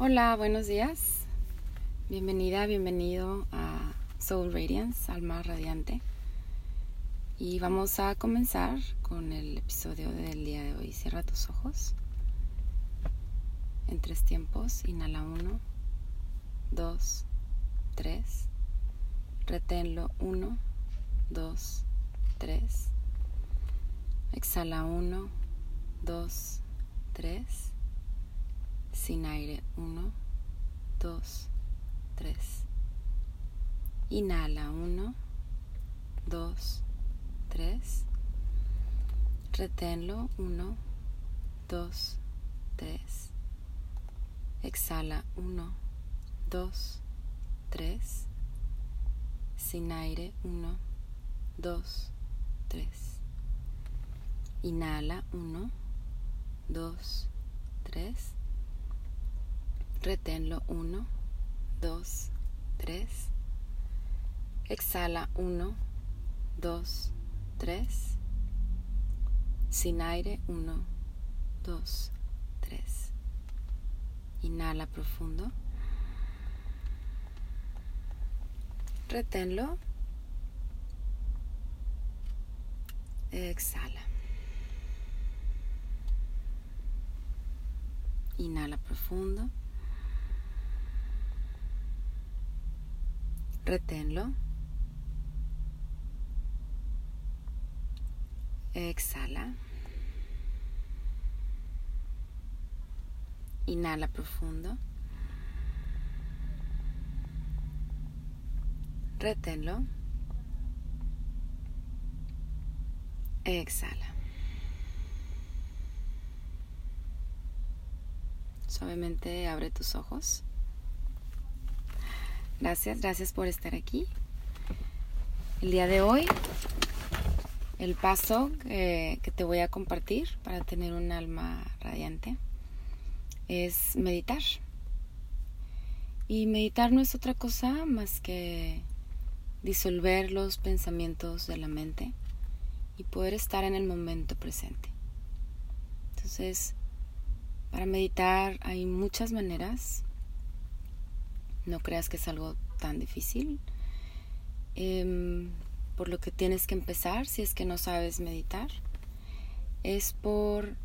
Hola, buenos días. Bienvenida, bienvenido a Soul Radiance, Alma Radiante. Y vamos a comenzar con el episodio del día de hoy. Cierra tus ojos. En tres tiempos. Inhala uno, dos, tres. Reténlo uno, dos, tres. Exhala uno, dos, tres sin aire. 1, 2, 3. Inhala. 1, 2, 3. Reténlo. 1, 2, 3. Exhala. 1, 2, 3. Sin aire. 1, 2, 3. Inhala. 1, 2, 3 Reténlo 1, 2, 3. Exhala 1, 2, 3. Sin aire 1, 2, 3. Inhala profundo. Reténlo. Exhala. Inhala profundo. Reténlo. Exhala. Inhala profundo. Reténlo. Exhala. Suavemente abre tus ojos. Gracias, gracias por estar aquí. El día de hoy, el paso que, te voy a compartir para tener un alma radiante es meditar. Y meditar no es otra cosa más que disolver los pensamientos de la mente y poder estar en el momento presente. Entonces, para meditar hay muchas maneras. No creas que es algo tan difícil. Em, por lo que tienes que empezar, si es que no sabes meditar, es por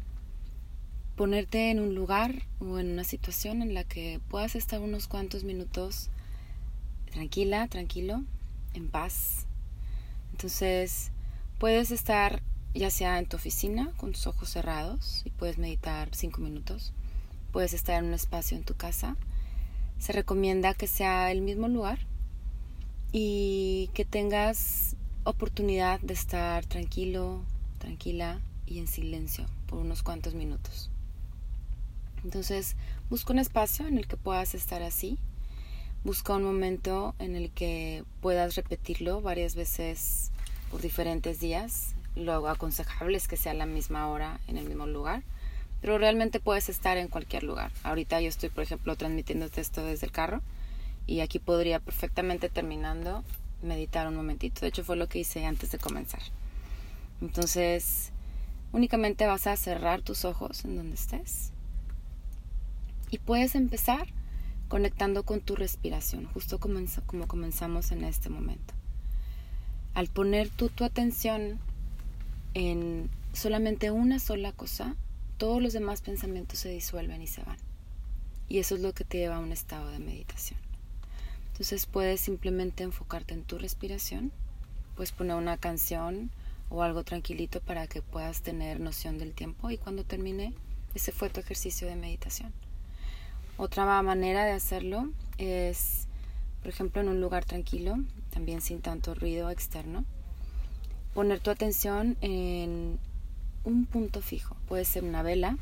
ponerte en un lugar o en una situación en la que puedas estar unos cuantos minutos tranquila, tranquilo, en paz. Entonces, puedes estar ya sea en tu oficina con tus ojos cerrados y puedes meditar cinco minutos. Puedes estar en un espacio en tu casa se recomienda que sea el mismo lugar y que tengas oportunidad de estar tranquilo, tranquila y en silencio por unos cuantos minutos. Entonces, busca un espacio en el que puedas estar así. Busca un momento en el que puedas repetirlo varias veces por diferentes días. Lo aconsejable es que sea la misma hora en el mismo lugar pero realmente puedes estar en cualquier lugar. Ahorita yo estoy, por ejemplo, transmitiendo esto desde el carro y aquí podría perfectamente terminando meditar un momentito. De hecho, fue lo que hice antes de comenzar. Entonces, únicamente vas a cerrar tus ojos en donde estés y puedes empezar conectando con tu respiración, justo como, como comenzamos en este momento. Al poner tu atención en solamente una sola cosa, todos los demás pensamientos se disuelven y se van. Y eso es lo que te lleva a un estado de meditación. Entonces puedes simplemente enfocarte en tu respiración, puedes poner una canción o algo tranquilito para que puedas tener noción del tiempo y cuando termine, ese fue tu ejercicio de meditación. Otra manera de hacerlo es, por ejemplo, en un lugar tranquilo, también sin tanto ruido externo, poner tu atención en un punto fijo. Puede ser una vela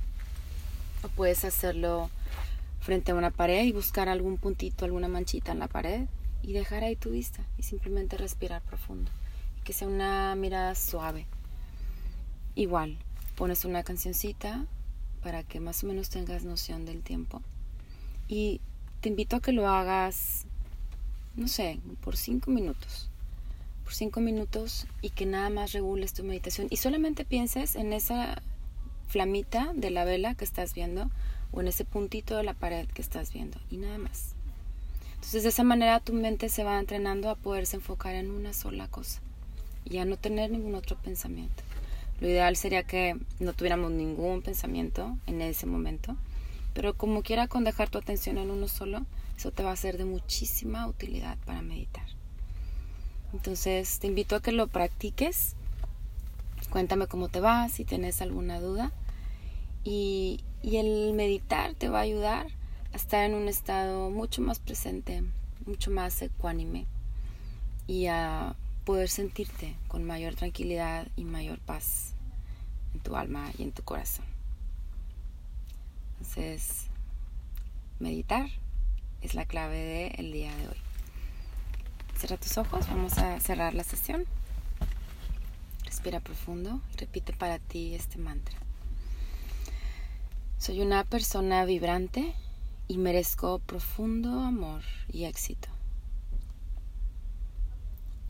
o puedes hacerlo frente a una pared y buscar algún puntito, alguna manchita en la pared y dejar ahí tu vista y simplemente respirar profundo. Y que sea una mirada suave. Igual, pones una cancioncita para que más o menos tengas noción del tiempo. Y te invito a que lo hagas, no sé, por cinco minutos cinco minutos y que nada más regules tu meditación y solamente pienses en esa flamita de la vela que estás viendo o en ese puntito de la pared que estás viendo y nada más. Entonces de esa manera tu mente se va entrenando a poderse enfocar en una sola cosa y a no tener ningún otro pensamiento. Lo ideal sería que no tuviéramos ningún pensamiento en ese momento, pero como quiera con dejar tu atención en uno solo, eso te va a ser de muchísima utilidad para meditar. Entonces te invito a que lo practiques. Cuéntame cómo te va, si tienes alguna duda. Y, y el meditar te va a ayudar a estar en un estado mucho más presente, mucho más ecuánime y a poder sentirte con mayor tranquilidad y mayor paz en tu alma y en tu corazón. Entonces, meditar es la clave del día de hoy. Cierra tus ojos, vamos a cerrar la sesión. Respira profundo repite para ti este mantra. Soy una persona vibrante y merezco profundo amor y éxito.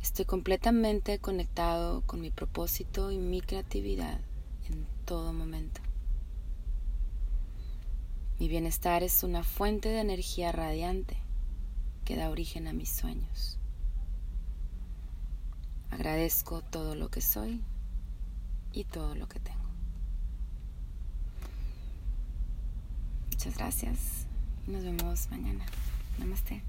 Estoy completamente conectado con mi propósito y mi creatividad en todo momento. Mi bienestar es una fuente de energía radiante que da origen a mis sueños. Agradezco todo lo que soy y todo lo que tengo. Muchas gracias. Nos vemos mañana. Namaste.